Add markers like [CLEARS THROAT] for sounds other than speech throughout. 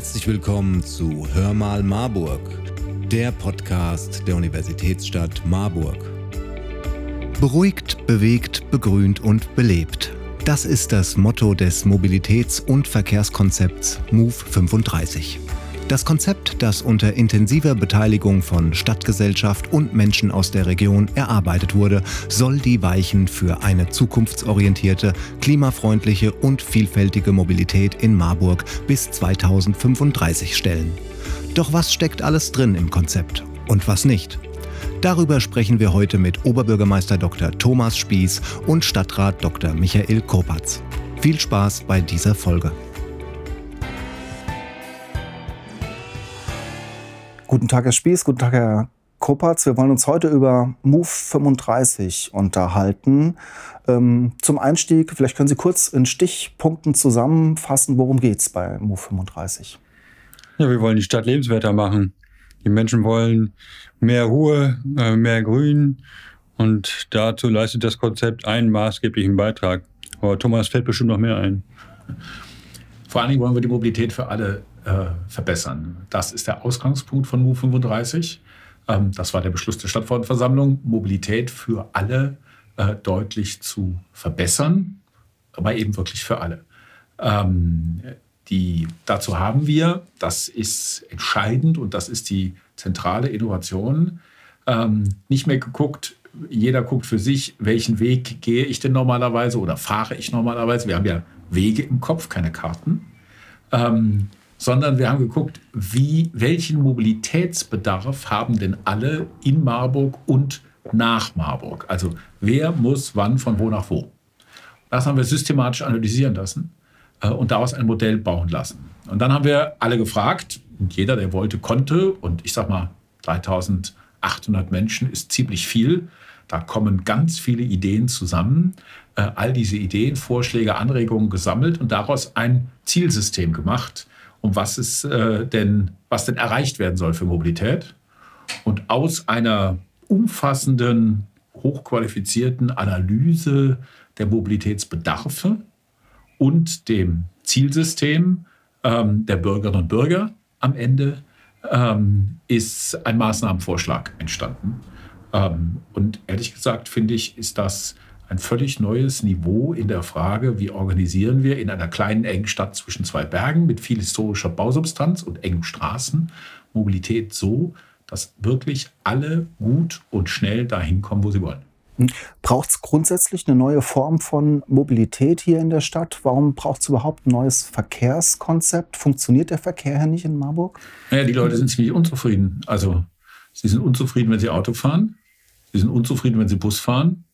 Herzlich willkommen zu Hör mal Marburg, der Podcast der Universitätsstadt Marburg. Beruhigt, bewegt, begrünt und belebt. Das ist das Motto des Mobilitäts- und Verkehrskonzepts MOVE 35. Das Konzept, das unter intensiver Beteiligung von Stadtgesellschaft und Menschen aus der Region erarbeitet wurde, soll die Weichen für eine zukunftsorientierte, klimafreundliche und vielfältige Mobilität in Marburg bis 2035 stellen. Doch was steckt alles drin im Konzept und was nicht? Darüber sprechen wir heute mit Oberbürgermeister Dr. Thomas Spieß und Stadtrat Dr. Michael Kopatz. Viel Spaß bei dieser Folge. Guten Tag, Herr Spieß, guten Tag, Herr Kopatz. Wir wollen uns heute über Move 35 unterhalten. Ähm, zum Einstieg, vielleicht können Sie kurz in Stichpunkten zusammenfassen, worum geht es bei Move 35? Ja, wir wollen die Stadt lebenswerter machen. Die Menschen wollen mehr Ruhe, äh, mehr Grün und dazu leistet das Konzept einen maßgeblichen Beitrag. Aber Thomas fällt bestimmt noch mehr ein. Vor allen Dingen wollen wir die Mobilität für alle äh, verbessern. Das ist der Ausgangspunkt von MU 35. Ähm, das war der Beschluss der Stadtverordnetenversammlung, Mobilität für alle äh, deutlich zu verbessern, aber eben wirklich für alle. Ähm, die, dazu haben wir, das ist entscheidend und das ist die zentrale Innovation, ähm, nicht mehr geguckt, jeder guckt für sich, welchen Weg gehe ich denn normalerweise oder fahre ich normalerweise. Wir haben ja Wege im Kopf, keine Karten. Ähm, sondern wir haben geguckt, wie, welchen Mobilitätsbedarf haben denn alle in Marburg und nach Marburg. Also wer muss wann von wo nach wo. Das haben wir systematisch analysieren lassen äh, und daraus ein Modell bauen lassen. Und dann haben wir alle gefragt, und jeder, der wollte, konnte. Und ich sage mal, 3800 Menschen ist ziemlich viel. Da kommen ganz viele Ideen zusammen. Äh, all diese Ideen, Vorschläge, Anregungen gesammelt und daraus ein Zielsystem gemacht, um was es äh, denn, was denn erreicht werden soll für Mobilität. Und aus einer umfassenden, hochqualifizierten Analyse der Mobilitätsbedarfe und dem Zielsystem ähm, der Bürgerinnen und Bürger am Ende ähm, ist ein Maßnahmenvorschlag entstanden. Ähm, und ehrlich gesagt finde ich, ist das ein völlig neues Niveau in der Frage, wie organisieren wir in einer kleinen, engen Stadt zwischen zwei Bergen mit viel historischer Bausubstanz und engen Straßen Mobilität so, dass wirklich alle gut und schnell dahin kommen, wo sie wollen. Hm. Braucht es grundsätzlich eine neue Form von Mobilität hier in der Stadt? Warum braucht es überhaupt ein neues Verkehrskonzept? Funktioniert der Verkehr hier nicht in Marburg? Naja, die Leute sind ziemlich unzufrieden. Also sie sind unzufrieden, wenn sie Auto fahren. Sie sind unzufrieden, wenn sie Bus fahren.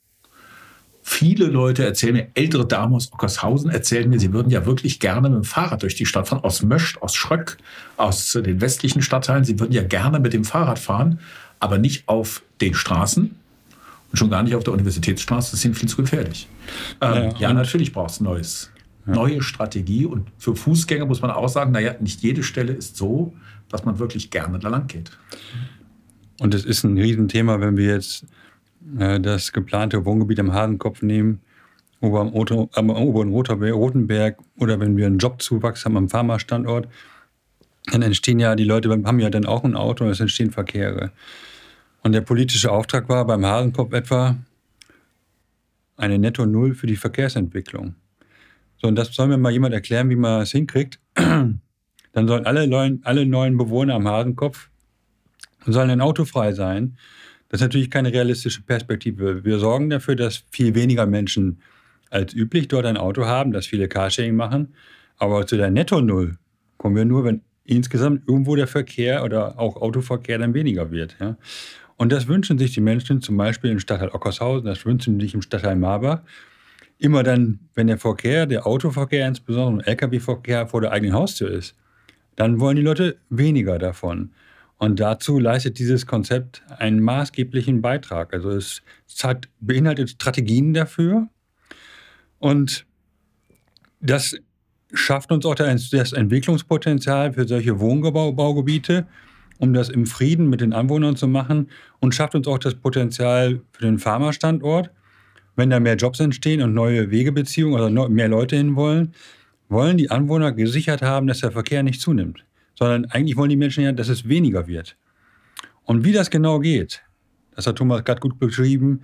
Viele Leute erzählen mir, ältere Damen aus Ockershausen erzählen mir, sie würden ja wirklich gerne mit dem Fahrrad durch die Stadt fahren, aus Möscht, aus Schröck, aus den westlichen Stadtteilen. Sie würden ja gerne mit dem Fahrrad fahren, aber nicht auf den Straßen und schon gar nicht auf der Universitätsstraße. Das ist viel zu gefährlich. Ähm, ja, ja natürlich braucht es Neues. Ja. Neue Strategie. Und für Fußgänger muss man auch sagen, naja, nicht jede Stelle ist so, dass man wirklich gerne da lang geht. Und es ist ein Riesenthema, wenn wir jetzt äh, das geplante Wohngebiet am Hasenkopf nehmen, oder am, Oto, am oberen Rotenberg oder wenn wir einen Jobzuwachs haben am Pharmastandort, dann entstehen ja, die Leute haben ja dann auch ein Auto und es entstehen Verkehre. Und der politische Auftrag war beim Hasenkopf etwa eine Netto-Null für die Verkehrsentwicklung. So, und das soll mir mal jemand erklären, wie man es hinkriegt. [CLEARS THROAT] Dann sollen alle neuen, alle neuen Bewohner am Hasenkopf sollen Auto frei sein. Das ist natürlich keine realistische Perspektive. Wir sorgen dafür, dass viel weniger Menschen als üblich dort ein Auto haben, dass viele Carsharing machen. Aber zu der Netto-Null kommen wir nur, wenn insgesamt irgendwo der Verkehr oder auch Autoverkehr dann weniger wird. Ja? Und das wünschen sich die Menschen zum Beispiel im Stadtteil Ockershausen, das wünschen sich im Stadtteil Marbach. Immer dann, wenn der Verkehr, der Autoverkehr insbesondere Lkw-Verkehr vor der eigenen Haustür ist, dann wollen die Leute weniger davon. Und dazu leistet dieses Konzept einen maßgeblichen Beitrag. Also es, hat, beinhaltet Strategien dafür und das schafft uns auch das Entwicklungspotenzial für solche Wohnbaugebiete, um das im Frieden mit den Anwohnern zu machen und schafft uns auch das Potenzial für den Pharmastandort. Wenn da mehr Jobs entstehen und neue Wegebeziehungen oder mehr Leute hin wollen, wollen die Anwohner gesichert haben, dass der Verkehr nicht zunimmt. Sondern eigentlich wollen die Menschen ja, dass es weniger wird. Und wie das genau geht, das hat Thomas gerade gut beschrieben,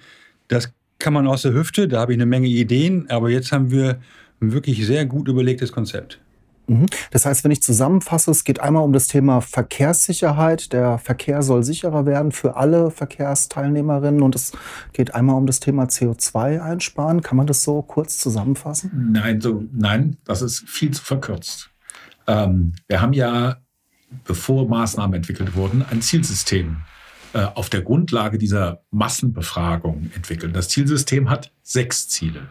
das kann man aus der Hüfte, da habe ich eine Menge Ideen, aber jetzt haben wir ein wirklich sehr gut überlegtes Konzept. Mhm. Das heißt, wenn ich zusammenfasse, es geht einmal um das Thema Verkehrssicherheit. Der Verkehr soll sicherer werden für alle Verkehrsteilnehmerinnen und es geht einmal um das Thema CO2 einsparen. Kann man das so kurz zusammenfassen? Nein, so, nein, das ist viel zu verkürzt. Ähm, wir haben ja, bevor Maßnahmen entwickelt wurden, ein Zielsystem äh, auf der Grundlage dieser Massenbefragung entwickelt. Das Zielsystem hat sechs Ziele.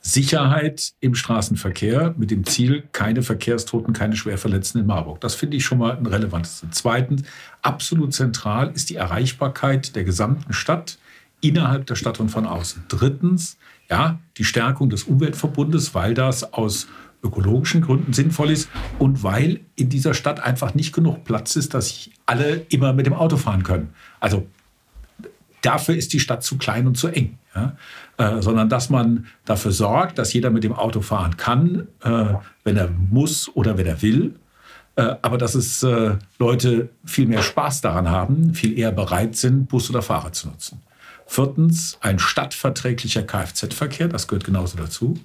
Sicherheit im Straßenverkehr mit dem Ziel, keine Verkehrstoten, keine Schwerverletzten in Marburg. Das finde ich schon mal ein relevantes. Zweitens, absolut zentral ist die Erreichbarkeit der gesamten Stadt innerhalb der Stadt und von außen. Drittens, ja, die Stärkung des Umweltverbundes, weil das aus ökologischen Gründen sinnvoll ist und weil in dieser Stadt einfach nicht genug Platz ist, dass alle immer mit dem Auto fahren können. Also dafür ist die Stadt zu klein und zu eng. Ja? Äh, sondern dass man dafür sorgt, dass jeder mit dem Auto fahren kann, äh, wenn er muss oder wenn er will. Äh, aber dass es äh, Leute viel mehr Spaß daran haben, viel eher bereit sind, Bus oder Fahrrad zu nutzen. Viertens, ein stadtverträglicher Kfz-Verkehr, das gehört genauso dazu.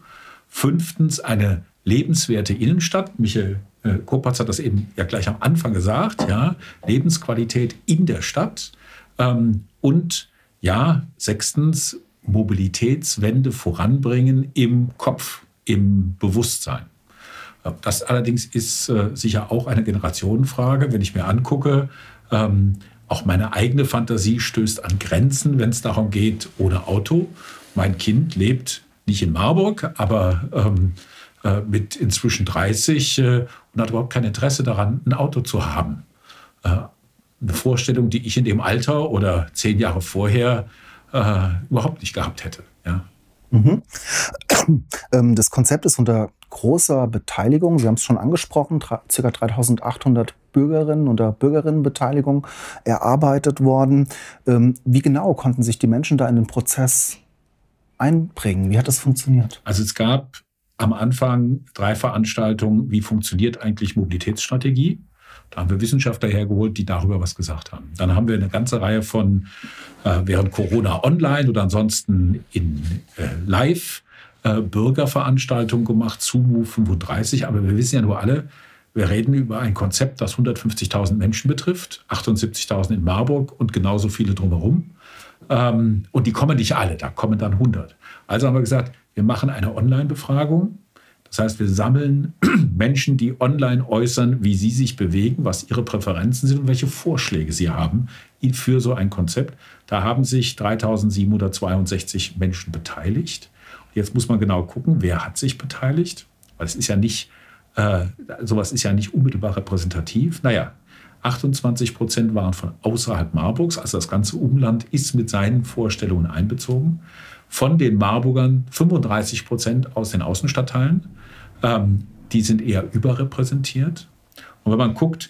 Fünftens, eine lebenswerte Innenstadt. Michael äh, Kopatz hat das eben ja gleich am Anfang gesagt, ja, Lebensqualität in der Stadt. Ähm, und ja, sechstens, Mobilitätswende voranbringen im Kopf, im Bewusstsein. Das allerdings ist äh, sicher auch eine Generationenfrage. Wenn ich mir angucke, ähm, auch meine eigene Fantasie stößt an Grenzen, wenn es darum geht, ohne Auto. Mein Kind lebt nicht in Marburg, aber ähm, äh, mit inzwischen 30 äh, und hat überhaupt kein Interesse daran, ein Auto zu haben. Äh, eine Vorstellung, die ich in dem Alter oder zehn Jahre vorher äh, überhaupt nicht gehabt hätte. Ja. Mhm. [CLEARS THROAT] Ähm, das Konzept ist unter großer Beteiligung, Sie haben es schon angesprochen, ca. 3800 Bürgerinnen und Bürgerinnenbeteiligung erarbeitet worden. Ähm, wie genau konnten sich die Menschen da in den Prozess einbringen? Wie hat das funktioniert? Also es gab am Anfang drei Veranstaltungen, wie funktioniert eigentlich Mobilitätsstrategie. Da haben wir Wissenschaftler hergeholt, die darüber was gesagt haben. Dann haben wir eine ganze Reihe von, äh, während Corona online oder ansonsten in äh, Live äh, Bürgerveranstaltungen gemacht zu Move 35. Aber wir wissen ja nur alle, wir reden über ein Konzept, das 150.000 Menschen betrifft, 78.000 in Marburg und genauso viele drumherum. Ähm, und die kommen nicht alle, da kommen dann 100. Also haben wir gesagt, wir machen eine Online-Befragung das heißt, wir sammeln [CLEARS THROAT] Menschen, die online äußern, wie sie sich bewegen, was ihre Präferenzen sind und welche Vorschläge sie haben für so ein Konzept. Da haben sich 3762 Menschen beteiligt. Jetzt muss man genau gucken, wer hat sich beteiligt, weil es ist ja nicht, äh, sowas ist ja nicht unmittelbar repräsentativ. Naja, 28 Prozent waren von außerhalb Marburgs, also das ganze Umland ist mit seinen Vorstellungen einbezogen. Von den Marburgern 35 Prozent aus den Außenstadtteilen ähm, die sind eher überrepräsentiert. Und wenn man guckt,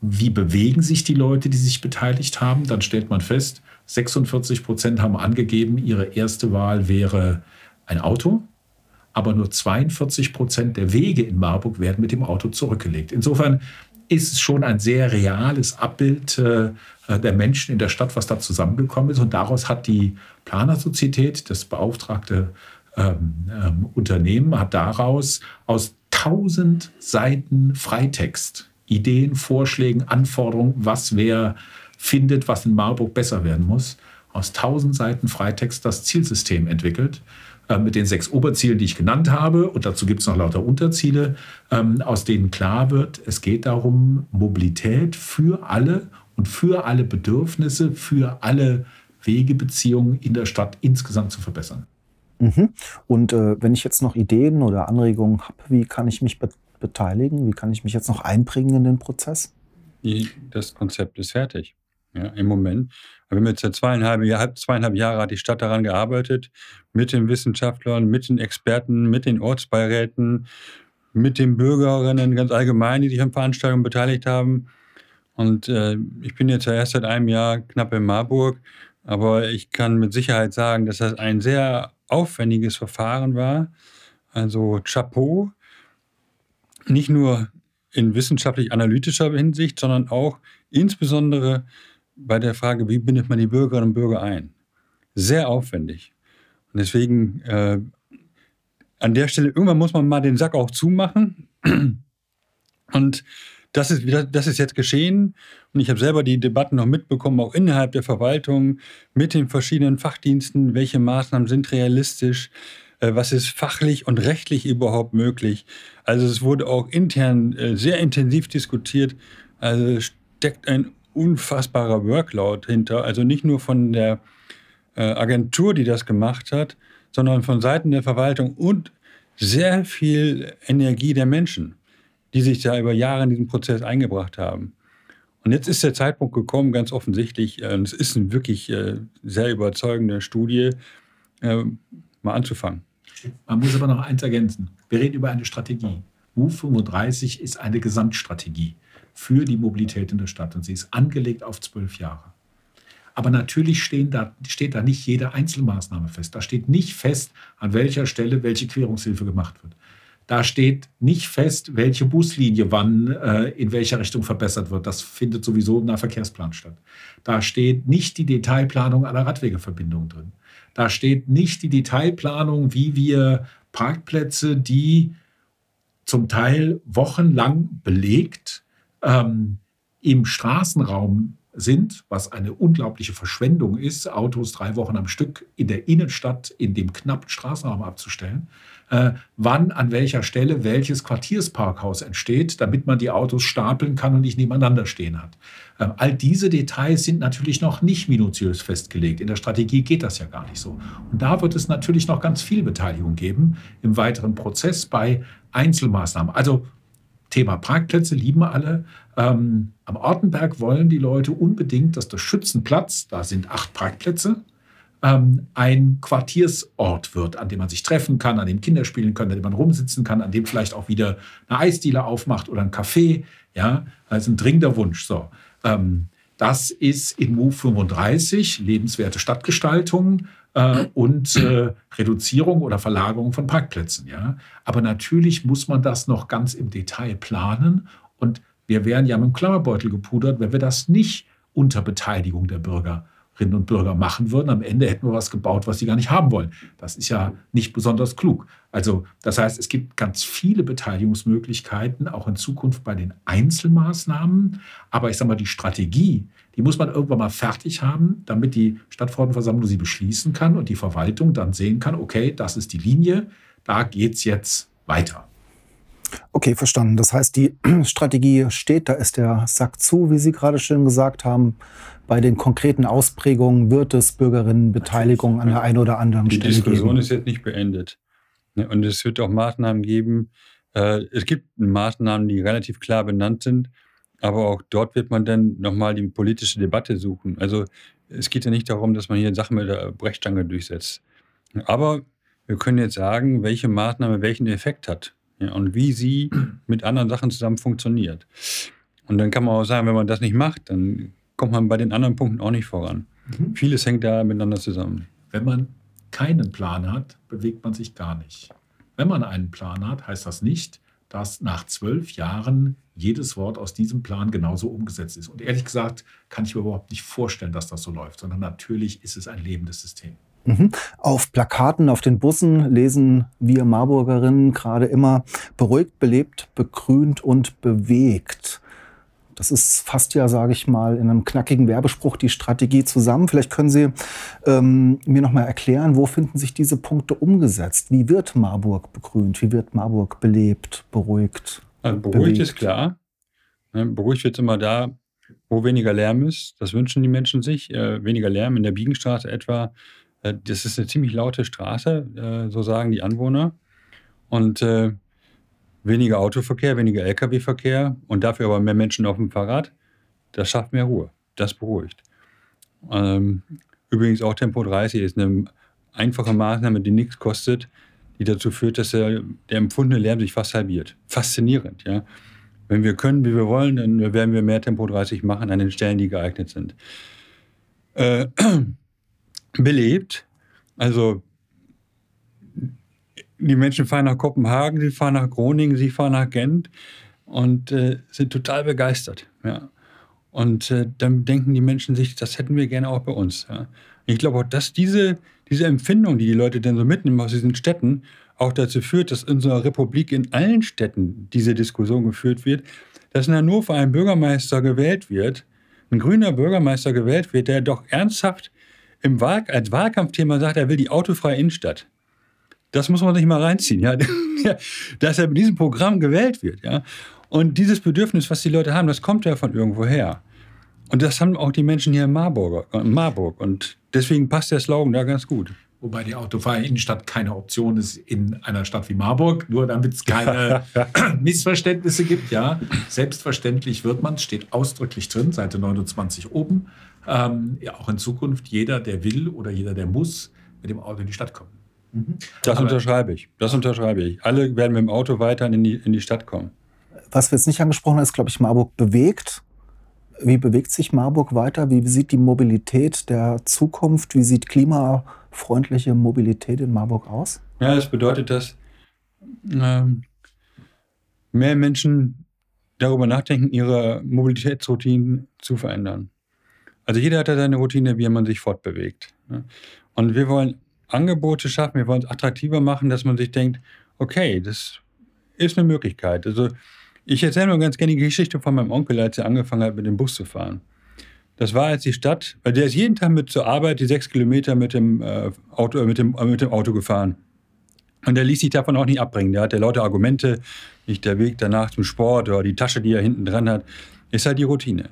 wie bewegen sich die Leute, die sich beteiligt haben, dann stellt man fest, 46 Prozent haben angegeben, ihre erste Wahl wäre ein Auto, aber nur 42 Prozent der Wege in Marburg werden mit dem Auto zurückgelegt. Insofern ist es schon ein sehr reales Abbild äh, der Menschen in der Stadt, was da zusammengekommen ist. Und daraus hat die Planersozietät, das beauftragte ähm, ähm, Unternehmen hat daraus aus tausend Seiten Freitext, Ideen, Vorschlägen, Anforderungen, was wer findet, was in Marburg besser werden muss, aus tausend Seiten Freitext das Zielsystem entwickelt äh, mit den sechs Oberzielen, die ich genannt habe. Und dazu gibt es noch lauter Unterziele, ähm, aus denen klar wird, es geht darum, Mobilität für alle und für alle Bedürfnisse, für alle Wegebeziehungen in der Stadt insgesamt zu verbessern. Mhm. Und äh, wenn ich jetzt noch Ideen oder Anregungen habe, wie kann ich mich be beteiligen? Wie kann ich mich jetzt noch einbringen in den Prozess? Das Konzept ist fertig. Ja, Im Moment. Wir haben jetzt seit zweieinhalb, Jahr, zweieinhalb Jahre hat die Stadt daran gearbeitet, mit den Wissenschaftlern, mit den Experten, mit den Ortsbeiräten, mit den Bürgerinnen ganz allgemein, die sich an Veranstaltungen beteiligt haben. Und äh, ich bin jetzt ja erst seit einem Jahr knapp in Marburg, aber ich kann mit Sicherheit sagen, dass das ein sehr aufwendiges Verfahren war. Also Chapeau. Nicht nur in wissenschaftlich-analytischer Hinsicht, sondern auch insbesondere bei der Frage, wie bindet man die Bürgerinnen und Bürger ein. Sehr aufwendig. Und deswegen äh, an der Stelle, irgendwann muss man mal den Sack auch zumachen. [CLEARS THROAT] Und das ist, das ist jetzt geschehen. Und ich habe selber die Debatten noch mitbekommen, auch innerhalb der Verwaltung mit den verschiedenen Fachdiensten. Welche Maßnahmen sind realistisch? Äh, was ist fachlich und rechtlich überhaupt möglich? Also es wurde auch intern äh, sehr intensiv diskutiert. Also steckt ein unfassbarer Workload hinter. Also nicht nur von der äh, Agentur, die das gemacht hat, sondern von Seiten der Verwaltung und sehr viel Energie der Menschen die sich da über Jahre in diesen Prozess eingebracht haben. Und jetzt ist der Zeitpunkt gekommen, ganz offensichtlich, äh, es ist eine wirklich äh, sehr überzeugende Studie, mal anzufangen. Man muss aber noch eins ergänzen. Wir reden über eine Strategie. Move 35 ist eine Gesamtstrategie für die Mobilität in der Stadt und sie ist angelegt auf zwölf Jahre. Aber natürlich da, steht da nicht jede Einzelmaßnahme fest. Da steht nicht fest, an welcher Stelle welche Querungshilfe gemacht wird. Da steht nicht fest, welche Buslinie wann äh, in welcher Richtung verbessert wird. Das findet sowieso im Verkehrsplan statt. Da steht nicht die Detailplanung aller Radwegeverbindungen drin. Da steht nicht die Detailplanung, wie wir Parkplätze, die zum Teil wochenlang belegt ähm, im Straßenraum sind, was eine unglaubliche Verschwendung ist, Autos drei Wochen am Stück in der Innenstadt in dem knappen Straßenraum abzustellen, äh, wann an welcher Stelle welches Quartiersparkhaus entsteht, damit man die Autos stapeln kann und nicht nebeneinander stehen hat. Ähm, all diese Details sind natürlich noch nicht minutiös festgelegt. In der Strategie geht das ja gar nicht so. Und da wird es natürlich noch ganz viel Beteiligung geben im weiteren Prozess bei Einzelmaßnahmen. Also Thema Parkplätze lieben alle. Ähm, am Ortenberg wollen die Leute unbedingt, dass der Schützenplatz, da sind acht Parkplätze, ähm, ein Quartiersort wird, an dem man sich treffen kann, an dem Kinder spielen können, an dem man rumsitzen kann, an dem vielleicht auch wieder eine Eisdiele aufmacht oder ein Café. Ja, das ein dringender Wunsch. So. Ähm, das ist in MOVE 35 lebenswerte Stadtgestaltung äh, und äh, Reduzierung oder Verlagerung von Parkplätzen. Ja? Aber natürlich muss man das noch ganz im Detail planen und wir wären ja mit dem Klammerbeutel gepudert, wenn wir das nicht unter Beteiligung der Bürgerinnen und Bürger machen würden. Am Ende hätten wir was gebaut, was sie gar nicht haben wollen. Das ist ja nicht besonders klug. Also das heißt, es gibt ganz viele Beteiligungsmöglichkeiten, auch in Zukunft bei den Einzelmaßnahmen. Aber ich sage mal, die Strategie, die muss man irgendwann mal fertig haben, damit die Stadtverordnetenversammlung sie beschließen kann und die Verwaltung dann sehen kann, okay, das ist die Linie, da geht es jetzt weiter. Okay, verstanden. Das heißt, die [CLEARS THROAT] Strategie steht, da ist der Sack zu, wie Sie gerade schön gesagt haben. Bei den konkreten Ausprägungen wird es Bürgerinnenbeteiligung an der einen oder anderen die Stelle geben. Die Diskussion ist jetzt nicht beendet. Ne, und es wird auch Maßnahmen geben. Äh, es gibt Maßnahmen, die relativ klar benannt sind. Aber auch dort wird man dann nochmal die politische Debatte suchen. Also es geht ja nicht darum, dass man hier Sachen mit der Brechstange durchsetzt. Aber wir können jetzt sagen, welche Maßnahme welchen Effekt hat ja, und wie sie [CLEARS THROAT] mit anderen Sachen zusammen funktioniert. Und dann kann man auch sagen, wenn man das nicht macht, dann kommt man bei den anderen Punkten auch nicht voran. Mhm. Vieles hängt da miteinander zusammen. Wenn man keinen Plan hat, bewegt man sich gar nicht. Wenn man einen Plan hat, heißt das nicht, dass nach zwölf Jahren jedes Wort aus diesem Plan genauso umgesetzt ist. Und ehrlich gesagt kann ich mir überhaupt nicht vorstellen, dass das so läuft, sondern natürlich ist es ein lebendes System. Mhm. Auf Plakaten, auf den Bussen lesen wir Marburgerinnen gerade immer beruhigt, belebt, begrünt und bewegt. Das ist fast ja, sage ich mal, in einem knackigen Werbespruch die Strategie zusammen. Vielleicht können Sie ähm, mir noch mal erklären, wo finden sich diese Punkte umgesetzt? Wie wird Marburg begrünt? Wie wird Marburg belebt, beruhigt? Also beruhigt bewegt? ist klar. Ne, beruhigt wird immer da, wo weniger Lärm ist. Das wünschen die Menschen sich. Äh, weniger Lärm in der Biegenstraße etwa. Äh, das ist eine ziemlich laute Straße, äh, so sagen die Anwohner. Und weniger Autoverkehr, weniger Lkw-Verkehr und dafür aber mehr Menschen auf dem Fahrrad, das schafft mehr Ruhe. Das beruhigt. Ähm, übrigens auch Tempo 30 ist eine einfache Maßnahme, die nichts kostet, die dazu führt, dass der, der empfundene Lärm sich fast halbiert. Faszinierend, ja. Wenn wir können, wie wir wollen, dann werden wir mehr Tempo 30 machen an den Stellen, die geeignet sind. Äh, [CLEARS THROAT] belebt, also die Menschen fahren nach Kopenhagen, sie fahren nach Groningen, sie fahren nach Gent. und äh, sind total begeistert. Ja. Und äh, dann denken die Menschen sich, das hätten wir gerne auch bei uns. Ja. Ich glaube auch, dass diese, diese Empfindung, die die Leute dann so mitnehmen aus diesen Städten, auch dazu führt, dass in unserer Republik in allen Städten diese Diskussion geführt wird, dass in Hannover ein Bürgermeister gewählt wird, ein grüner Bürgermeister gewählt wird, der doch ernsthaft im Wahl als Wahlkampfthema sagt, er will die autofreie Innenstadt. Das muss man sich mal reinziehen, ja. [LAUGHS] dass er mit diesem Programm gewählt wird, ja. Und dieses Bedürfnis, was die Leute haben, das kommt ja von irgendwo her. Und das haben auch die Menschen hier in Marburg. In Marburg. Und deswegen passt der Slogan da ganz gut. Wobei die autofreie Innenstadt keine Option ist in einer Stadt wie Marburg, nur damit es keine [LAUGHS] Missverständnisse gibt. Ja, selbstverständlich wird man, steht ausdrücklich drin, Seite 29 oben, ähm, ja, auch in Zukunft jeder, der will oder jeder, der muss, mit dem Auto in die Stadt kommen. Mhm. Das Aber unterschreibe ich. Das unterschreibe ich. Alle werden mit dem Auto weiter in die, in die Stadt kommen. Was wir jetzt nicht angesprochen haben, ist, glaube ich, Marburg bewegt. Wie bewegt sich Marburg weiter? Wie sieht die Mobilität der Zukunft? Wie sieht klimafreundliche Mobilität in Marburg aus? Ja, das bedeutet, dass ähm, mehr Menschen darüber nachdenken, ihre Mobilitätsroutinen zu verändern. Also jeder hat ja seine Routine, wie man sich fortbewegt. Und wir wollen Angebote schaffen, wir wollen es attraktiver machen, dass man sich denkt, okay, das ist eine Möglichkeit. Also ich erzähle nur ganz gerne die Geschichte von meinem Onkel, als er angefangen hat, mit dem Bus zu fahren. Das war jetzt die Stadt, weil der ist jeden Tag mit zur Arbeit die sechs Kilometer mit dem, äh, Auto, äh, mit, dem, äh, mit dem Auto gefahren. Und der ließ sich davon auch nicht abbringen. Der hatte lauter Argumente, nicht der Weg danach zum Sport oder die Tasche, die er hinten dran hat, ist halt die Routine.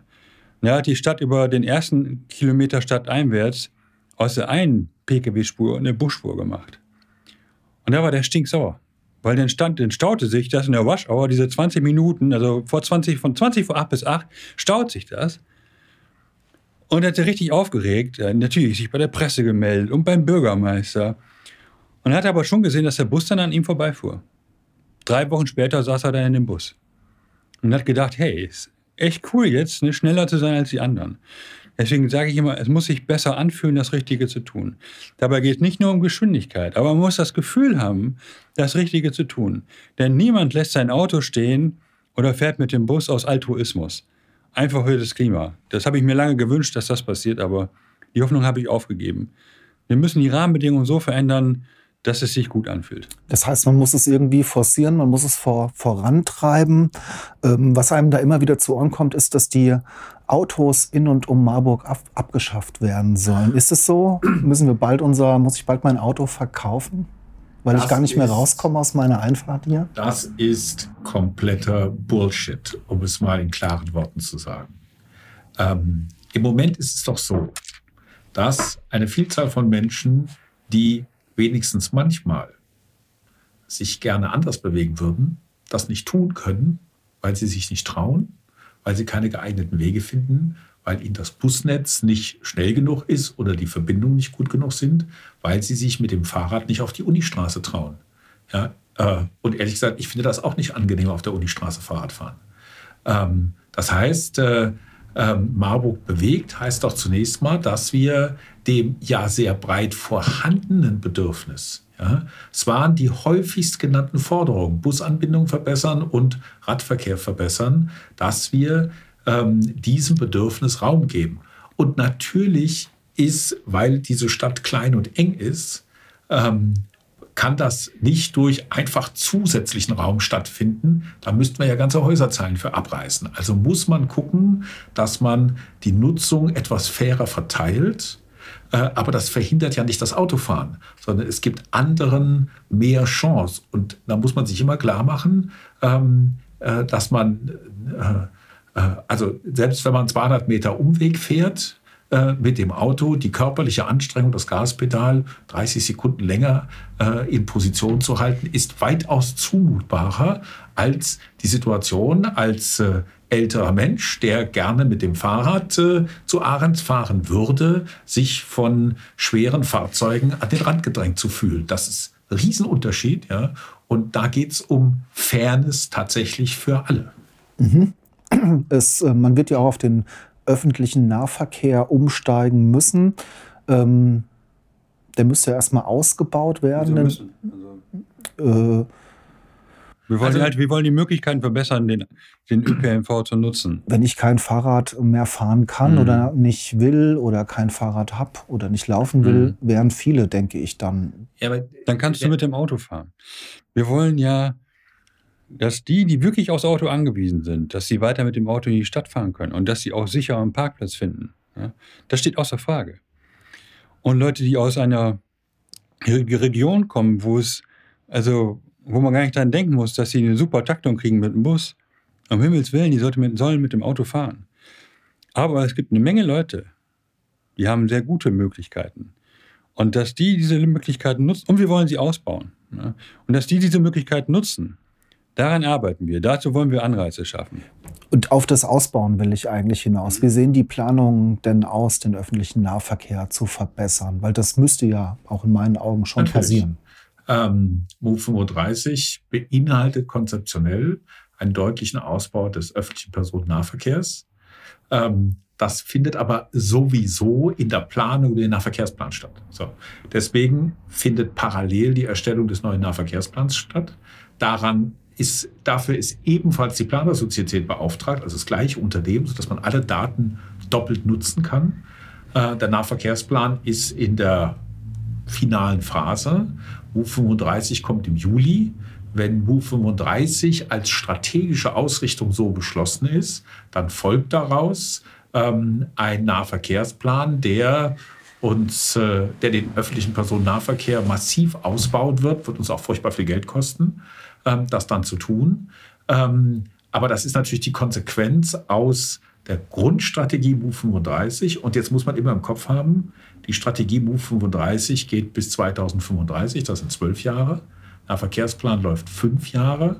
Und er hat die Stadt über den ersten Kilometer stadteinwärts aus der einen Pkw-Spur eine Busspur gemacht. Und da war der stinksauer. Weil dann stand, dann staute sich das in der Waschauer, diese 20 Minuten, also vor 20, von 20 vor 8 bis 8, staut sich das. Und er hat sich richtig aufgeregt, natürlich sich bei der Presse gemeldet und beim Bürgermeister. Und er hat aber schon gesehen, dass der Bus dann an ihm vorbeifuhr. Drei Wochen später saß er dann in dem Bus. Und hat gedacht, hey, ist echt cool jetzt, ne, schneller zu sein als die anderen. Deswegen sage ich immer, es muss sich besser anfühlen, das Richtige zu tun. Dabei geht es nicht nur um Geschwindigkeit, aber man muss das Gefühl haben, das Richtige zu tun. Denn niemand lässt sein Auto stehen oder fährt mit dem Bus aus Altruismus. Einfach für das Klima. Das habe ich mir lange gewünscht, dass das passiert, aber die Hoffnung habe ich aufgegeben. Wir müssen die Rahmenbedingungen so verändern, dass es sich gut anfühlt. Das heißt, man muss es irgendwie forcieren, man muss es vor, vorantreiben. Ähm, was einem da immer wieder zu Ohren kommt, ist, dass die Autos in und um Marburg ab, abgeschafft werden sollen. Ist es so? Müssen wir bald unser, muss ich bald mein Auto verkaufen? Weil das ich gar nicht mehr rauskomme aus meiner Einfahrt hier? Das ist kompletter Bullshit, um es mal in klaren Worten zu sagen. Ähm, Im Moment ist es doch so, dass eine Vielzahl von Menschen, die wenigstens manchmal sich gerne anders bewegen würden, das nicht tun können, weil sie sich nicht trauen, weil sie keine geeigneten Wege finden, weil ihnen das Busnetz nicht schnell genug ist oder die Verbindungen nicht gut genug sind, weil sie sich mit dem Fahrrad nicht auf die Unistraße trauen. Ja, äh, und ehrlich gesagt, ich finde das auch nicht angenehm, auf der Unistraße Fahrrad fahren. Ähm, das heißt, äh, ähm, Marburg bewegt, heißt doch zunächst mal, dass wir dem ja sehr breit vorhandenen Bedürfnis, ja, es waren die häufigst genannten Forderungen, Busanbindung verbessern und Radverkehr verbessern, dass wir ähm, diesem Bedürfnis Raum geben. Und natürlich ist, weil diese Stadt klein und eng ist, ähm, kann das nicht durch einfach zusätzlichen Raum stattfinden. Da müssten wir ja ganze Häuserzeilen für abreißen. Also muss man gucken, dass man die Nutzung etwas fairer verteilt. Äh, aber das verhindert ja nicht das Autofahren, sondern es gibt anderen mehr Chance. Und da muss man sich immer klar machen, ähm, äh, dass man, äh, also selbst wenn man 200 Meter Umweg fährt, äh, mit dem Auto die körperliche Anstrengung, das Gaspedal 30 Sekunden länger äh, in Position zu halten, ist weitaus zumutbarer als die Situation als äh, älterer Mensch, der gerne mit dem Fahrrad äh, zu Ahrens fahren würde, sich von schweren Fahrzeugen an den Rand gedrängt zu fühlen. Das ist ein Riesenunterschied. Ja? Und da geht es um Fairness tatsächlich für alle. Mhm. [CLEARS THROAT] Es, äh, man wird ja auch auf den öffentlichen Nahverkehr umsteigen müssen. Ähm, der müsste ja erstmal ausgebaut werden. Also müssen. Also. Äh, Wir wollen, also, halt, wir wollen die Möglichkeiten verbessern, den, den ÖPNV zu nutzen. Wenn ich kein Fahrrad mehr fahren kann mhm. oder nicht will oder kein Fahrrad habe oder nicht laufen will, mhm. wären viele, denke ich, dann. Ja, aber, dann kannst du mit dem Auto fahren. Wir wollen ja, dass die, die wirklich aufs Auto angewiesen sind, dass sie weiter mit dem Auto in die Stadt fahren können und dass sie auch sicher einen Parkplatz finden. Ja? Das steht außer Frage. Und Leute, die aus einer Region kommen, wo es, also wo man gar nicht dran denken muss, dass sie eine super Taktung kriegen mit dem Bus. Um Himmels Willen, die mit, sollen mit dem Auto fahren. Aber es gibt eine Menge Leute, die haben sehr gute Möglichkeiten. Und dass die diese Möglichkeiten nutzen, und wir wollen sie ausbauen. Ne? Und dass die diese Möglichkeiten nutzen, daran arbeiten wir. Dazu wollen wir Anreize schaffen. Und auf das Ausbauen will ich eigentlich hinaus. Wie sehen die Planungen denn aus, den öffentlichen Nahverkehr zu verbessern? Weil das müsste ja auch in meinen Augen schon Natürlich. passieren. Ähm, Move 35 beinhaltet konzeptionell einen deutlichen Ausbau des öffentlichen Personennahverkehrs. Ähm, das findet aber sowieso in der Planung über den Nahverkehrsplan statt. So. Deswegen findet parallel die Erstellung des neuen Nahverkehrsplans statt. Daran ist, dafür ist ebenfalls die Planersozietät beauftragt, also das gleiche Unternehmen, sodass man alle Daten doppelt nutzen kann. Äh, der Nahverkehrsplan ist in der finalen Phase Move 35 kommt im Juli. Wenn Move 35 als strategische Ausrichtung so beschlossen ist, dann folgt daraus ähm, ein Nahverkehrsplan, der uns, äh, der den öffentlichen Personennahverkehr massiv ausbauen wird, wird uns auch furchtbar viel Geld kosten, das dann zu tun. Ähm, aber das ist natürlich die Konsequenz aus der Grundstrategie Move 35. Und jetzt muss man immer im Kopf haben, die Strategie Move 35 geht bis 2035, das sind zwölf Jahre. Der Verkehrsplan läuft fünf Jahre.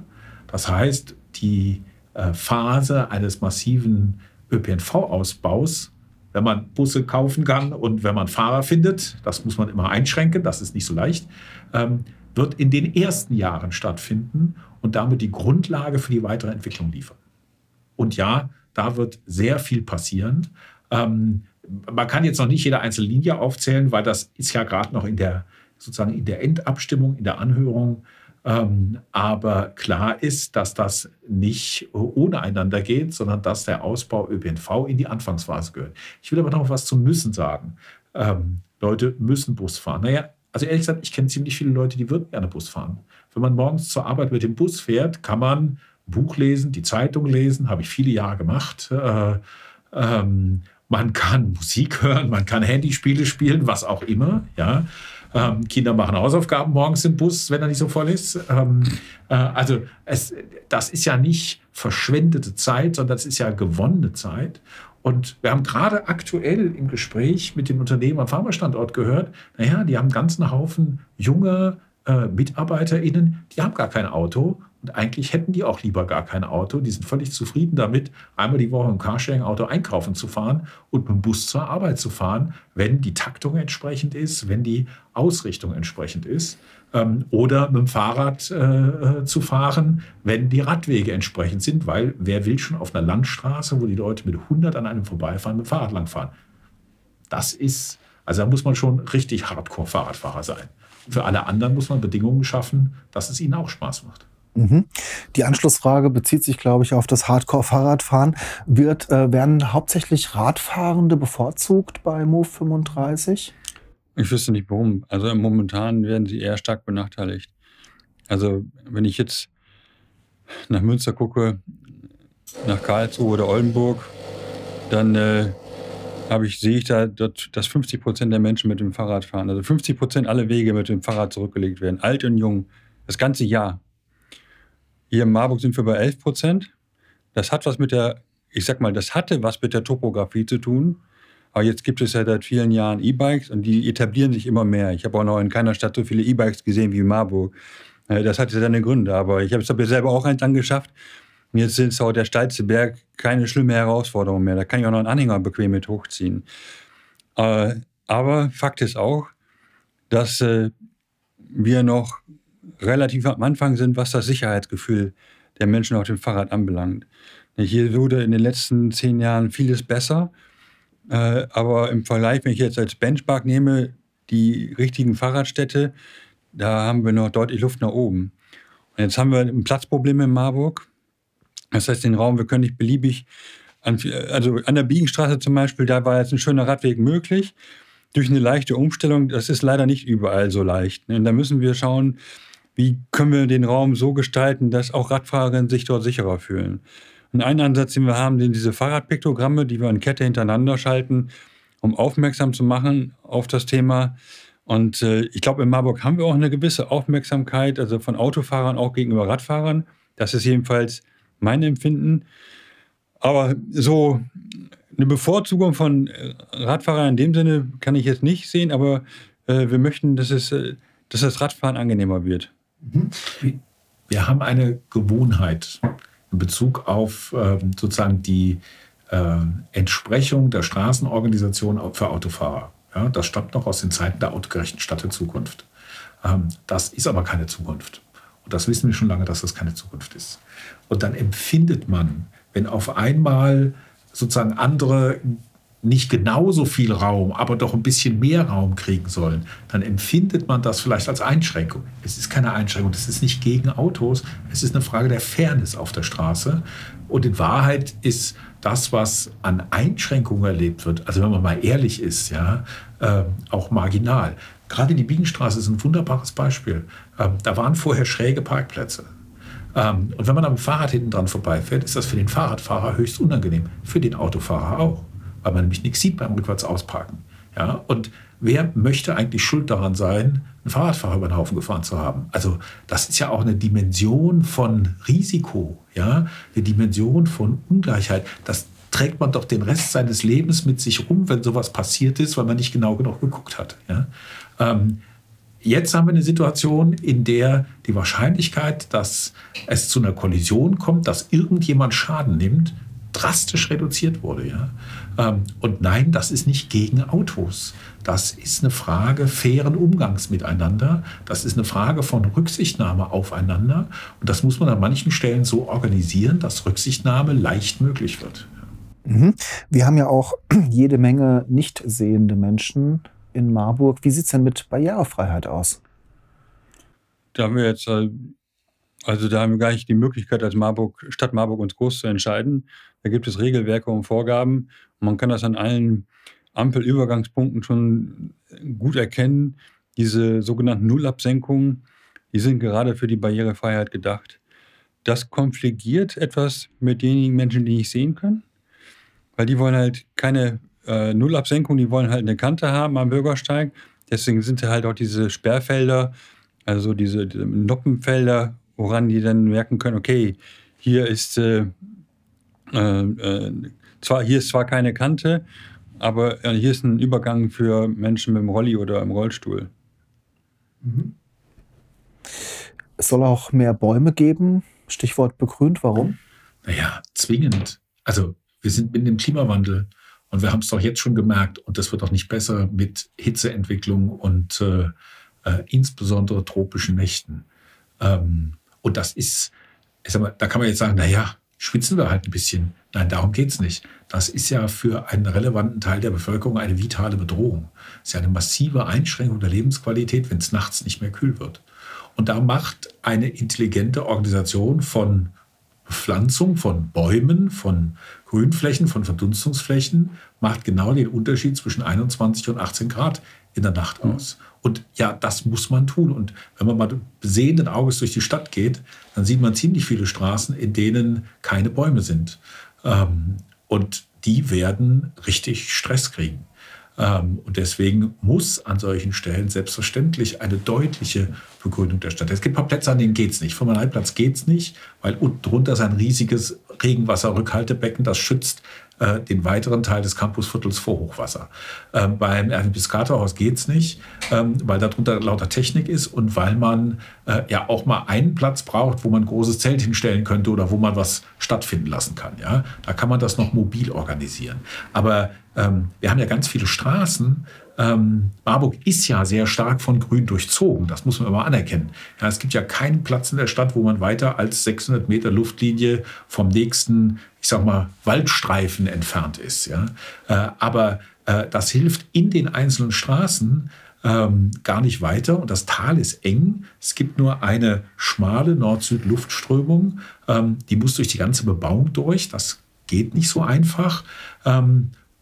Das heißt, die äh, Phase eines massiven ÖPNV-Ausbaus, wenn man Busse kaufen kann und wenn man Fahrer findet, das muss man immer einschränken, das ist nicht so leicht, ähm, wird in den ersten Jahren stattfinden und damit die Grundlage für die weitere Entwicklung liefern. Und ja, da wird sehr viel passieren. Ähm, man kann jetzt noch nicht jede einzelne Linie aufzählen, weil das ist ja gerade noch in der sozusagen in der Endabstimmung, in der Anhörung. Ähm, aber klar ist, dass das nicht ohne einander geht, sondern dass der Ausbau ÖPNV in die Anfangsphase gehört. Ich will aber noch was zum Müssen sagen. Ähm, Leute müssen Bus fahren. Naja, also ehrlich gesagt, ich kenne ziemlich viele Leute, die würden gerne Bus fahren. Wenn man morgens zur Arbeit mit dem Bus fährt, kann man ein Buch lesen, die Zeitung lesen, habe ich viele Jahre gemacht. Äh, ähm, man kann Musik hören, man kann Handyspiele spielen, was auch immer. Ja. Ähm, Kinder machen Hausaufgaben morgens im Bus, wenn er nicht so voll ist. Ähm, äh, also es, das ist ja nicht verschwendete Zeit, sondern das ist ja gewonnene Zeit. Und wir haben gerade aktuell im Gespräch mit den Unternehmen am Pharmastandort gehört, naja, die haben einen ganzen Haufen junger äh, MitarbeiterInnen, die haben gar kein Auto und eigentlich hätten die auch lieber gar kein Auto. Die sind völlig zufrieden damit, einmal die Woche im Carsharing-Auto einkaufen zu fahren und mit dem Bus zur Arbeit zu fahren, wenn die Taktung entsprechend ist, wenn die Ausrichtung entsprechend ist. Ähm, oder mit dem Fahrrad äh, äh zu fahren, wenn die Radwege entsprechend sind, weil wer will schon auf einer Landstraße, wo die Leute mit 100 an einem vorbeifahren, mit dem Fahrrad langfahren? Das ist, also da muss man schon richtig Hardcore-Fahrradfahrer sein. Für alle anderen muss man Bedingungen schaffen, dass es ihnen auch Spaß macht. Mhm. Die Anschlussfrage bezieht sich, glaube ich, auf das Hardcore-Fahrradfahren. Wird, äh, werden hauptsächlich Radfahrende bevorzugt bei Move 35? Ich wüsste nicht warum. Also momentan werden sie eher stark benachteiligt. Also wenn ich jetzt nach Münster gucke, nach Karlsruhe oder Oldenburg, dann äh, ich, sehe ich da, dass 50 Prozent der Menschen mit dem Fahrrad fahren. Also 50 Prozent alle Wege mit dem Fahrrad zurückgelegt werden. Alt und jung. Das ganze Jahr. Hier in Marburg sind wir bei 11 Prozent. Das hat was mit der, ich sag mal, das hatte was mit der Topografie zu tun. Aber jetzt gibt es ja seit vielen Jahren E-Bikes und die etablieren sich immer mehr. Ich habe auch noch in keiner Stadt so viele E-Bikes gesehen wie in Marburg. Äh, das hat ja seine Gründe, aber ich habe es selber auch eins angeschafft. Und jetzt ist auch der steilste Berg keine schlimme Herausforderung mehr. Da kann ich auch noch einen Anhänger bequem mit hochziehen. Äh, aber Fakt ist auch, dass äh, wir noch relativ am Anfang sind, was das Sicherheitsgefühl der Menschen auf dem Fahrrad anbelangt. Hier wurde in den letzten zehn Jahren vieles besser, äh, aber im Vergleich, wenn ich jetzt als Benchmark nehme, die richtigen Fahrradstädte, da haben wir noch deutlich Luft nach oben. Jetzt haben wir ein Platzproblem in Marburg. Das heißt, den Raum, wir können nicht beliebig, an, also an der Biegenstraße zum Beispiel, da war jetzt ein schöner Radweg möglich. Durch eine leichte Umstellung, das ist leider nicht überall so leicht. Und da müssen wir schauen, wie können wir den Raum so gestalten, dass auch Radfahrerinnen sich dort sicherer fühlen. Und ein Ansatz, den wir haben, sind diese Fahrradpiktogramme, die wir in Kette hintereinander schalten, um aufmerksam zu machen auf das Thema. Und äh, ich glaube, in Marburg haben wir auch eine gewisse Aufmerksamkeit, also von Autofahrern auch gegenüber Radfahrern. Das ist jedenfalls mein Empfinden. Aber so eine Bevorzugung von äh, Radfahrern in dem Sinne kann ich jetzt nicht sehen, aber äh, wir möchten, dass, es, äh, dass das Radfahren angenehmer wird. Mhm. Wir haben eine Gewohnheit in Bezug auf äh, sozusagen die äh, Entsprechung der Straßenorganisation für Autofahrer. Ja, das stammt noch aus den Zeiten der autogerechten Stadt der Zukunft. Ähm, das ist aber keine Zukunft. Und das wissen wir schon lange, dass das keine Zukunft ist. Und dann empfindet man, wenn auf einmal sozusagen andere nicht genauso viel Raum, aber doch ein bisschen mehr Raum kriegen sollen, dann empfindet man das vielleicht als Einschränkung. Es ist keine Einschränkung, das ist nicht gegen Autos, es ist eine Frage der Fairness auf der Straße. Und in Wahrheit ist das, was an Einschränkungen erlebt wird, also wenn man mal ehrlich ist, ja, äh, auch marginal. Gerade die Biegenstraße ist ein wunderbares Beispiel. Ähm, da waren vorher schräge Parkplätze. Ähm, und wenn man am Fahrrad hinten dran vorbeifährt, ist das für den Fahrradfahrer höchst unangenehm. Für den Autofahrer auch, weil man nämlich nichts sieht beim rückwärts ausparken. Ja? Und wer möchte eigentlich schuld daran sein, einen Fahrradfahrer über den Haufen gefahren zu haben? Also das ist ja auch eine Dimension von Risiko, ja? eine Dimension von Ungleichheit. Das trägt man doch den Rest seines Lebens mit sich rum, wenn sowas passiert ist, weil man nicht genau genug geguckt hat. Ja? Ähm, Jetzt haben wir eine Situation, in der die Wahrscheinlichkeit, dass es zu einer Kollision kommt, dass irgendjemand Schaden nimmt, drastisch reduziert wurde. Ja? Ähm, und nein, das ist nicht gegen Autos. Das ist eine Frage fairen Umgangs miteinander. Das ist eine Frage von Rücksichtnahme aufeinander. Und das muss man an manchen Stellen so organisieren, dass Rücksichtnahme leicht möglich wird. Mhm. Wir haben ja auch [CLEARS THROAT] jede Menge nicht sehende Menschen in Marburg. Wie sieht es denn mit Barrierefreiheit aus? Da haben wir jetzt, äh, also da haben wir gar nicht die Möglichkeit, als Marburg, Stadt Marburg uns groß zu entscheiden. Da gibt es Regelwerke und Vorgaben. Man kann das an allen Ampelübergangspunkten schon gut erkennen. Diese sogenannten Nullabsenkungen, die sind gerade für die Barrierefreiheit gedacht. Das konfligiert etwas mit denjenigen Menschen, die nicht sehen können, weil die wollen halt keine äh, Nullabsenkung, die wollen halt eine Kante haben am Bürgersteig. Deswegen sind halt auch diese Sperrfelder, also diese, diese Noppenfelder, woran die dann merken können, okay, hier ist äh, äh, äh zwar hier ist zwar keine Kante, aber äh, hier ist ein Übergang für Menschen mit dem Rolli oder im Rollstuhl. Mhm. Es soll auch mehr Bäume geben. Stichwort begrünt. Warum? Naja, zwingend. Also wir sind mit dem Klimawandel. Und wir haben es doch jetzt schon gemerkt, und das wird auch nicht besser mit Hitzeentwicklung und äh, äh, insbesondere tropischen Nächten. Ähm, und das ist, mal, da kann man jetzt sagen, naja, schwitzen wir halt ein bisschen. Nein, darum geht es nicht. Das ist ja für einen relevanten Teil der Bevölkerung eine vitale Bedrohung. Es ist ja eine massive Einschränkung der Lebensqualität, wenn es nachts nicht mehr kühl wird. Und da macht eine intelligente Organisation von Bepflanzung von Bäumen, von Grünflächen, von Verdunstungsflächen macht genau den Unterschied zwischen 21 und 18 Grad in der Nacht mhm. aus. Und ja, das muss man tun. Und wenn man mal sehenden Auges durch die Stadt geht, dann sieht man ziemlich viele Straßen, in denen keine Bäume sind. Ähm, und die werden richtig Stress kriegen. Ähm, und deswegen muss an solchen Stellen selbstverständlich eine deutliche Begrünung der Stadt. Es gibt ein paar Plätze, an denen geht es nicht. Vom Leitplatz geht es nicht, weil unten drunter ist ein riesiges Regenwasserrückhaltebecken, das schützt äh, den weiteren Teil des Campusviertels vor Hochwasser. Ähm, beim Piscatorhaus geht es nicht, ähm, weil darunter lauter Technik ist und weil man äh, ja auch mal einen Platz braucht, wo man ein großes Zelt hinstellen könnte oder wo man was stattfinden lassen kann. Ja? Da kann man das noch mobil organisieren. Aber ähm, wir haben ja ganz viele Straßen, ähm, Marburg ist ja sehr stark von Grün durchzogen, das muss man immer anerkennen. Ja, es gibt ja keinen Platz in der Stadt, wo man weiter als 600 Meter Luftlinie vom nächsten, ich sag mal, Waldstreifen entfernt ist. Ja? Äh, aber äh, das hilft in den einzelnen Straßen, ähm, gar nicht weiter und das Tal ist eng. Es gibt nur eine schmale Nord-Süd-Luftströmung, ähm, die muss durch die ganze Bebauung durch. Das geht nicht so einfach.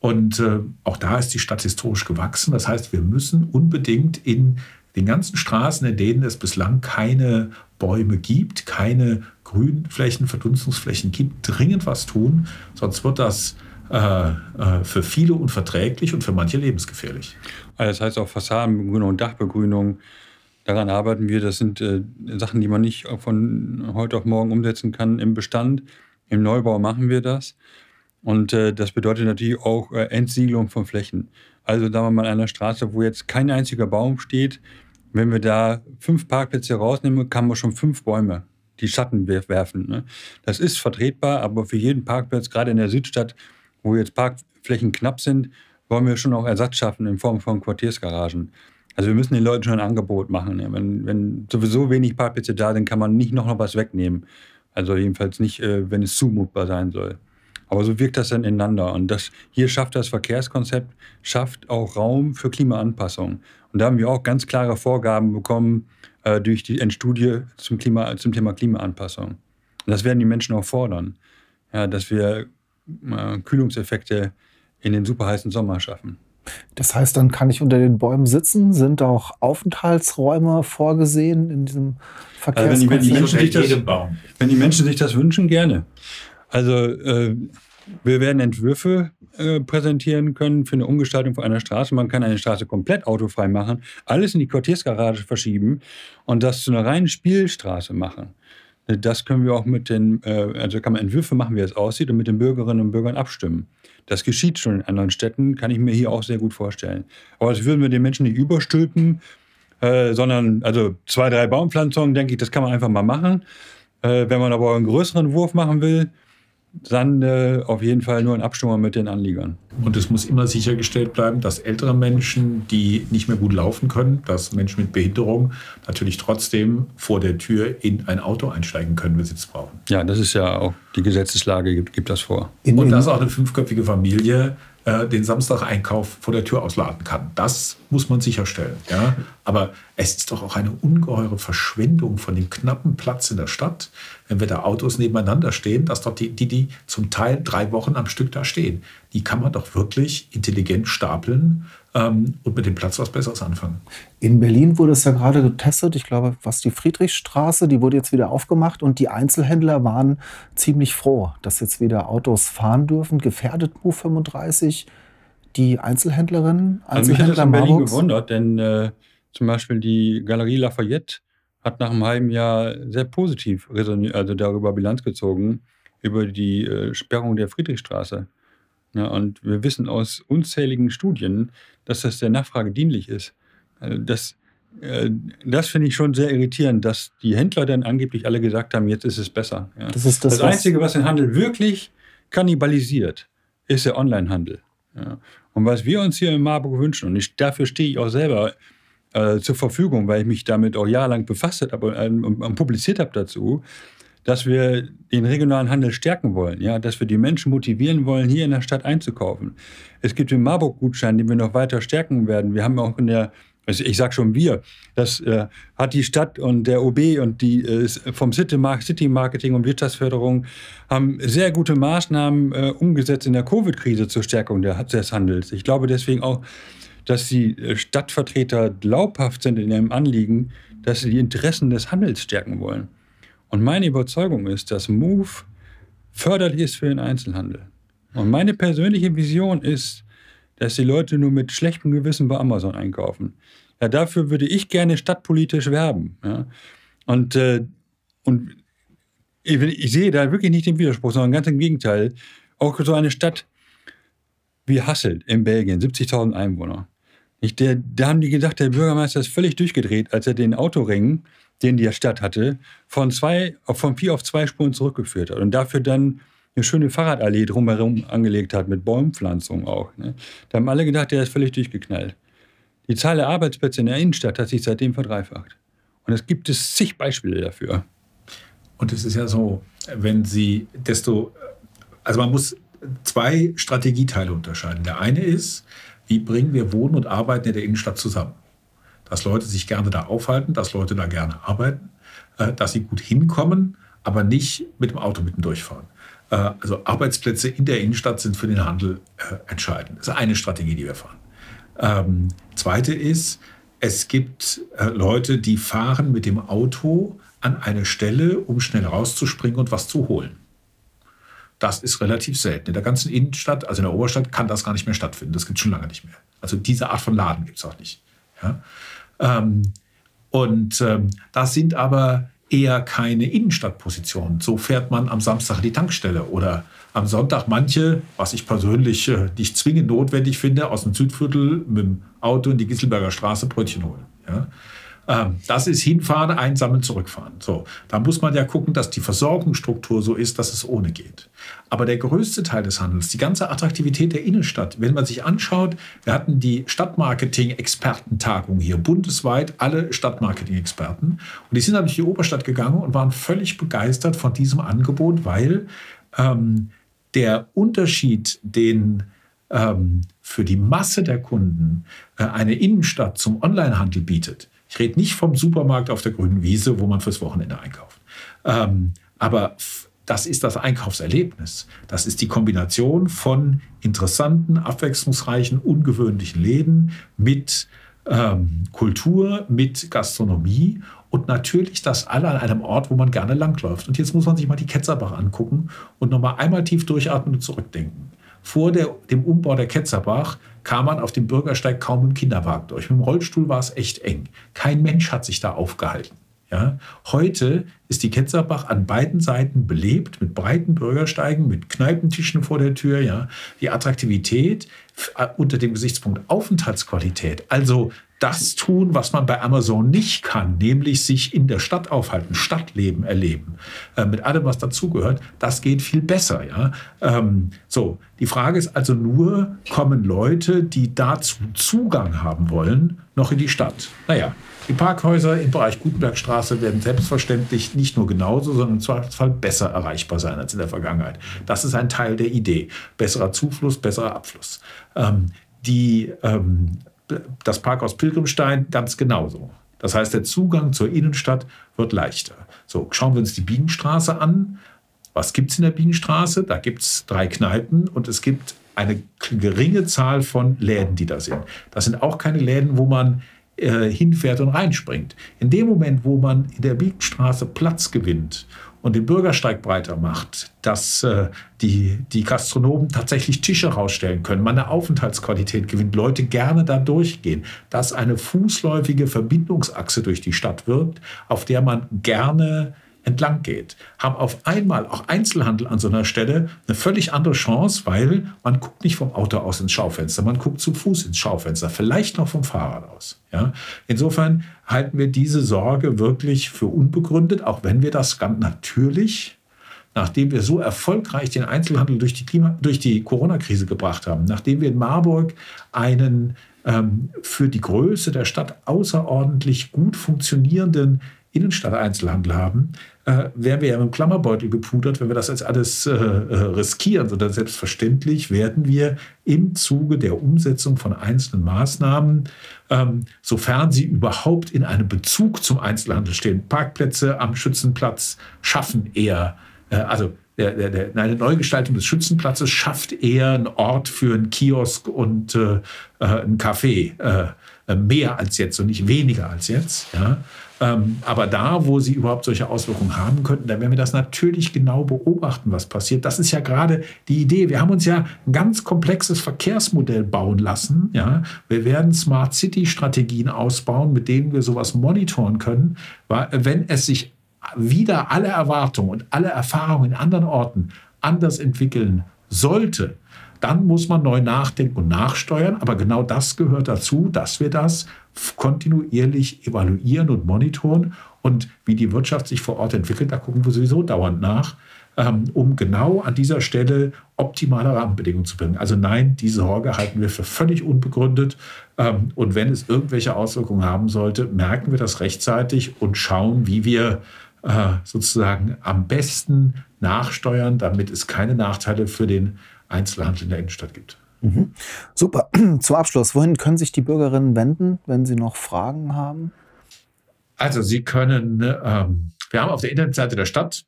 Und äh, auch da ist die Stadt historisch gewachsen. Das heißt, wir müssen unbedingt in den ganzen Straßen, in denen es bislang keine Bäume gibt, keine Grünflächen, Verdunstungsflächen gibt, dringend was tun. Sonst wird das äh, äh, für viele unverträglich und für manche lebensgefährlich. Also das heißt auch Fassadenbegrünung und Dachbegrünung. Daran arbeiten wir. Das sind äh, Sachen, die man nicht von heute auf morgen umsetzen kann im Bestand. Im Neubau machen wir das. Und äh, das bedeutet natürlich auch äh, Entsiegelung von Flächen. Also da man mal an einer Straße, wo jetzt kein einziger Baum steht, wenn wir da fünf Parkplätze rausnehmen, kann man schon fünf Bäume die Schatten werfen. Ne? Das ist vertretbar, aber für jeden Parkplatz, gerade in der Südstadt, wo jetzt Parkflächen knapp sind, wollen wir schon auch Ersatz schaffen in Form von Quartiersgaragen. Also wir müssen den Leuten schon ein Angebot machen. Ja. Wenn, wenn, sowieso wenig Parkplätze da sind, kann man nicht noch, noch was wegnehmen. Also jedenfalls nicht, äh, wenn es zumutbar sein soll. Aber so wirkt das dann ineinander. Und das, hier schafft das Verkehrskonzept, schafft auch Raum für Klimaanpassung. Und da haben wir auch ganz klare Vorgaben bekommen äh, durch die Endstudie zum, Klima, zum Thema Klimaanpassung. Und das werden die Menschen auch fordern. Ja, dass wir äh, Kühlungseffekte in den superheißen Sommer schaffen. Das heißt, dann kann ich unter den Bäumen sitzen? Sind auch Aufenthaltsräume vorgesehen in diesem Verkehrskonzept? Also wenn, die, wenn, die das, wenn die Menschen sich das wünschen, gerne. Also äh, wir werden Entwürfe äh, präsentieren können für eine Umgestaltung von einer Straße. Man kann eine Straße komplett autofrei machen, alles in die Quartiersgarage verschieben und das zu einer reinen Spielstraße machen. Das können wir auch mit den, äh, also kann man Entwürfe machen, wie es aussieht, und mit den Bürgerinnen und Bürgern abstimmen. Das geschieht schon in anderen Städten, kann ich mir hier auch sehr gut vorstellen. Aber das würden wir den Menschen nicht überstülpen, äh, sondern also zwei, drei Baumpflanzungen, denke ich, das kann man einfach mal machen. Äh, wenn man aber einen größeren Wurf machen will, dann äh, auf jeden Fall nur in Abstimmung mit den Anliegern. Und es muss immer sichergestellt bleiben, dass ältere Menschen, die nicht mehr gut laufen können, dass Menschen mit Behinderung natürlich trotzdem vor der Tür in ein Auto einsteigen können, wenn sie es brauchen. Ja, das ist ja auch die Gesetzeslage, gibt, gibt das vor. Und dass auch eine fünfköpfige Familie äh, den Samstag-Einkauf vor der Tür ausladen kann. Das muss man sicherstellen. Ja? Aber es ist doch auch eine ungeheure Verschwendung von dem knappen Platz in der Stadt, wenn wir da Autos nebeneinander stehen, dass dort die, die, die zum Teil drei Wochen am Stück da stehen. Die kann man doch wirklich intelligent stapeln ähm, und mit dem Platz was Besseres anfangen. In Berlin wurde es ja gerade getestet. Ich glaube, was die Friedrichstraße, die wurde jetzt wieder aufgemacht und die Einzelhändler waren ziemlich froh, dass jetzt wieder Autos fahren dürfen. Gefährdet Move 35 die Einzelhändlerinnen, Einzelhändler also mich hat das in Berlin Marburgs? gewundert, denn äh, zum Beispiel die Galerie Lafayette hat nach einem halben Jahr sehr positiv also darüber Bilanz gezogen, über die äh, Sperrung der Friedrichstraße. Ja, und wir wissen aus unzähligen Studien, dass das der Nachfrage dienlich ist. Also das, äh, das finde ich schon sehr irritierend, dass die Händler dann angeblich alle gesagt haben, jetzt ist es besser. Das, ist das, das Einzige, was den Handel wirklich kannibalisiert, ist der Onlinehandel. Und was wir uns hier in Marburg wünschen, und ich, dafür stehe ich auch selber äh, zur Verfügung, weil ich mich damit auch jahrelang befasst habe ähm, und, und publiziert habe dazu, dass wir den regionalen Handel stärken wollen, ja, dass wir die Menschen motivieren wollen, hier in der Stadt einzukaufen. Es gibt den Marburg-Gutschein, den wir noch weiter stärken werden. Wir haben auch in der also ich sage schon wir, das äh, hat die Stadt und der OB und die äh, vom City, Marketing und Wirtschaftsförderung haben sehr gute Maßnahmen äh, umgesetzt in der Covid-Krise zur Stärkung des Handels. Ich glaube deswegen auch, dass die äh, Stadtvertreter glaubhaft sind in ihrem Anliegen, dass sie die Interessen des Handels stärken wollen. Und meine Überzeugung ist, dass Move förderlich ist für den Einzelhandel. Und meine persönliche Vision ist, dass die Leute nur mit schlechtem Gewissen bei Amazon einkaufen. Ja, dafür würde ich gerne stadtpolitisch werben. Ja. Und, äh, und ich, ich, sehe da wirklich nicht den Widerspruch, sondern ganz im Gegenteil. Auch so eine Stadt wie Hasselt in Belgien, 70.000 Einwohner. Ich, der, da haben die gedacht, der Bürgermeister ist völlig durchgedreht, als er den Autoring, den die Stadt hatte, von, zwei, von vier auf zwei Spuren zurückgeführt hat und dafür dann eine schöne Fahrradallee drumherum angelegt hat, mit Baumpflanzung auch. Ne? Da haben alle gedacht, der ist völlig durchgeknallt. Die Zahl der Arbeitsplätze in der Innenstadt hat sich seitdem verdreifacht. Und es gibt es zig Beispiele dafür. Und es ist ja so, wenn Sie desto, also man muss zwei Strategieteile unterscheiden. Der eine ist, wie bringen wir Wohnen und Arbeiten in der Innenstadt zusammen? Dass Leute sich gerne da aufhalten, dass Leute da gerne arbeiten, äh, dass sie gut hinkommen, aber nicht mit dem Auto mitten durchfahren. Äh, also Arbeitsplätze in der Innenstadt sind für den Handel äh, entscheidend. Das ist eine Strategie, die wir fahren. Ähm, zweite ist, es gibt äh, Leute, die fahren mit dem Auto an eine Stelle, um schnell rauszuspringen und was zu holen. Das ist relativ selten. In der ganzen Innenstadt, also in der Oberstadt, kann das gar nicht mehr stattfinden. Das gibt es schon lange nicht mehr. Also diese Art von Laden gibt es auch nicht. Ja? Ähm, und ähm, das sind aber eher keine Innenstadtpositionen. So fährt man am Samstag die Tankstelle oder am Sonntag manche, was ich persönlich äh, nicht zwingend notwendig finde, aus dem Südviertel mit dem Auto in die Gisselberger Straße Brötchen holen. Ja? Ähm, das ist hinfahren, einsammeln, zurückfahren. So, da muss man ja gucken, dass die Versorgungsstruktur so ist, dass es ohne geht. Aber der größte Teil des Handels, die ganze Attraktivität der Innenstadt, wenn man sich anschaut, wir hatten die Stadtmarketing-Expertentagung hier bundesweit, alle Stadtmarketing-Experten. Und die sind dann durch die Oberstadt gegangen und waren völlig begeistert von diesem Angebot, weil ähm, der Unterschied, den ähm, für die Masse der Kunden äh, eine Innenstadt zum Onlinehandel bietet, ich rede nicht vom Supermarkt auf der grünen Wiese, wo man fürs Wochenende einkauft. Ähm, aber das ist das Einkaufserlebnis. Das ist die Kombination von interessanten, abwechslungsreichen, ungewöhnlichen Läden mit ähm, Kultur, mit Gastronomie und natürlich das alle an einem Ort, wo man gerne langläuft. Und jetzt muss man sich mal die Ketzerbach angucken und nochmal einmal tief durchatmen und zurückdenken. Vor der, dem Umbau der Ketzerbach kam man auf dem Bürgersteig kaum im Kinderwagen durch. Mit dem Rollstuhl war es echt eng. Kein Mensch hat sich da aufgehalten. Ja, heute ist die Ketzerbach an beiden Seiten belebt mit breiten Bürgersteigen, mit Kneipentischen vor der Tür. Ja. Die Attraktivität äh, unter dem Gesichtspunkt Aufenthaltsqualität, also das tun, was man bei Amazon nicht kann, nämlich sich in der Stadt aufhalten, Stadtleben erleben, äh, mit allem, was dazugehört, das geht viel besser. Ja? Ähm, so, die Frage ist also nur, kommen Leute, die dazu Zugang haben wollen, noch in die Stadt? Naja, die Parkhäuser im Bereich Gutenbergstraße werden selbstverständlich nicht nur genauso, sondern im Zweifelsfall besser erreichbar sein als in der Vergangenheit. Das ist ein Teil der Idee. Besserer Zufluss, besserer Abfluss. Ähm, die ähm, das Parkhaus Pilgrimstein ganz genauso. Das heißt, der Zugang zur Innenstadt wird leichter. So, schauen wir uns die Bienenstraße an. Was gibt es in der Bienenstraße? Da gibt es drei Kneipen und es gibt eine geringe Zahl von Läden, die da sind. Das sind auch keine Läden, wo man äh, hinfährt und reinspringt. In dem Moment, wo man in der Bienenstraße Platz gewinnt und den Bürgersteig breiter macht, dass äh, die, die Gastronomen tatsächlich Tische rausstellen können, man eine Aufenthaltsqualität gewinnt, Leute gerne da durchgehen, dass eine fußläufige Verbindungsachse durch die Stadt wirkt, auf der man gerne entlang geht, haben auf einmal auch Einzelhandel an so einer Stelle eine völlig andere Chance, weil man guckt nicht vom Auto aus ins Schaufenster, man guckt zu Fuß ins Schaufenster, vielleicht noch vom Fahrrad aus. Ja? Insofern halten wir diese Sorge wirklich für unbegründet, auch wenn wir das ganz natürlich nachdem wir so erfolgreich den Einzelhandel durch die, Klima, durch die Corona-Krise gebracht haben, nachdem wir in Marburg einen ähm, für die Größe der Stadt außerordentlich gut funktionierenden Innenstadt-Einzelhandel haben, äh, wären wir ja mit dem Klammerbeutel gepudert, wenn wir das jetzt alles äh, äh, riskieren, sondern selbstverständlich werden wir im Zuge der Umsetzung von einzelnen Maßnahmen, ähm, sofern sie überhaupt in einem Bezug zum Einzelhandel stehen, Parkplätze am Schützenplatz schaffen eher, äh, also der, der, der, eine Neugestaltung des Schützenplatzes schafft eher einen Ort für einen Kiosk und äh, äh ein Café. Äh, mehr als jetzt und nicht weniger als jetzt. Ja? Ähm, aber da, wo sie überhaupt solche Auswirkungen haben könnten, da werden wir das natürlich genau beobachten, was passiert. Das ist ja gerade die Idee. Wir haben uns ja ein ganz komplexes Verkehrsmodell bauen lassen. Ja? Wir werden Smart City-Strategien ausbauen, mit denen wir sowas monitoren können. Weil, wenn es sich wieder alle Erwartungen und alle Erfahrungen in anderen Orten anders entwickeln sollte, dann muss man neu nachdenken und nachsteuern. Aber genau das gehört dazu, dass wir das kontinuierlich evaluieren und monitoren. Und wie die Wirtschaft sich vor Ort entwickelt, da gucken wir sowieso dauernd nach, ähm, um genau an dieser Stelle optimale Rahmenbedingungen zu bringen. Also nein, diese Sorge halten wir für völlig unbegründet. Ähm, und wenn es irgendwelche Auswirkungen haben sollte, merken wir das rechtzeitig und schauen, wie wir äh, sozusagen am besten nachsteuern, damit es keine Nachteile für den Einzelhandel in der Innenstadt gibt. Mhm. Super. [CLEARS THROAT] Zum Abschluss, wohin können sich die Bürgerinnen wenden, wenn sie noch Fragen haben? Also Sie können, ähm, wir haben auf der Internetseite der Stadt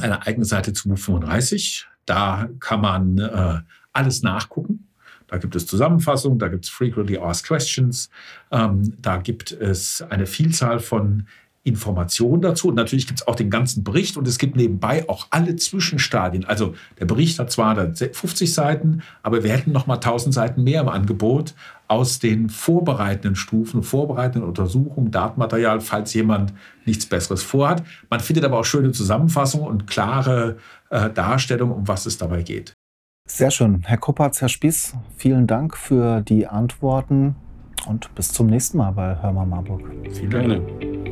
eine eigene Seite zu Move 35. Da kann man äh, alles nachgucken. Da gibt es Zusammenfassungen, da gibt es Frequently Asked Questions, ähm, da gibt es eine Vielzahl von Informationen dazu. Und natürlich gibt es auch den ganzen Bericht und es gibt nebenbei auch alle Zwischenstadien. Also der Bericht hat zwar 50 Seiten, aber wir hätten noch mal 1000 Seiten mehr im Angebot aus den vorbereitenden Stufen, vorbereitenden Untersuchungen, Datenmaterial, falls jemand nichts Besseres vorhat. Man findet aber auch schöne Zusammenfassungen und klare äh, Darstellungen, um was es dabei geht. Sehr schön. Herr Koppertz, Herr Spieß, vielen Dank für die Antworten und bis zum nächsten Mal bei Hörmer Marburg. Vielen Dank.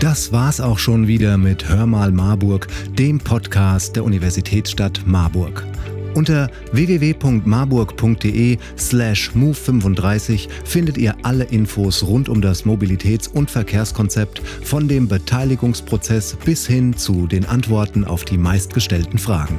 Das war's auch schon wieder mit Hör mal Marburg, dem Podcast der Universitätsstadt Marburg. Unter www.marburg.de slash move35 findet ihr alle Infos rund um das Mobilitäts- und Verkehrskonzept von dem Beteiligungsprozess bis hin zu den Antworten auf die meistgestellten Fragen.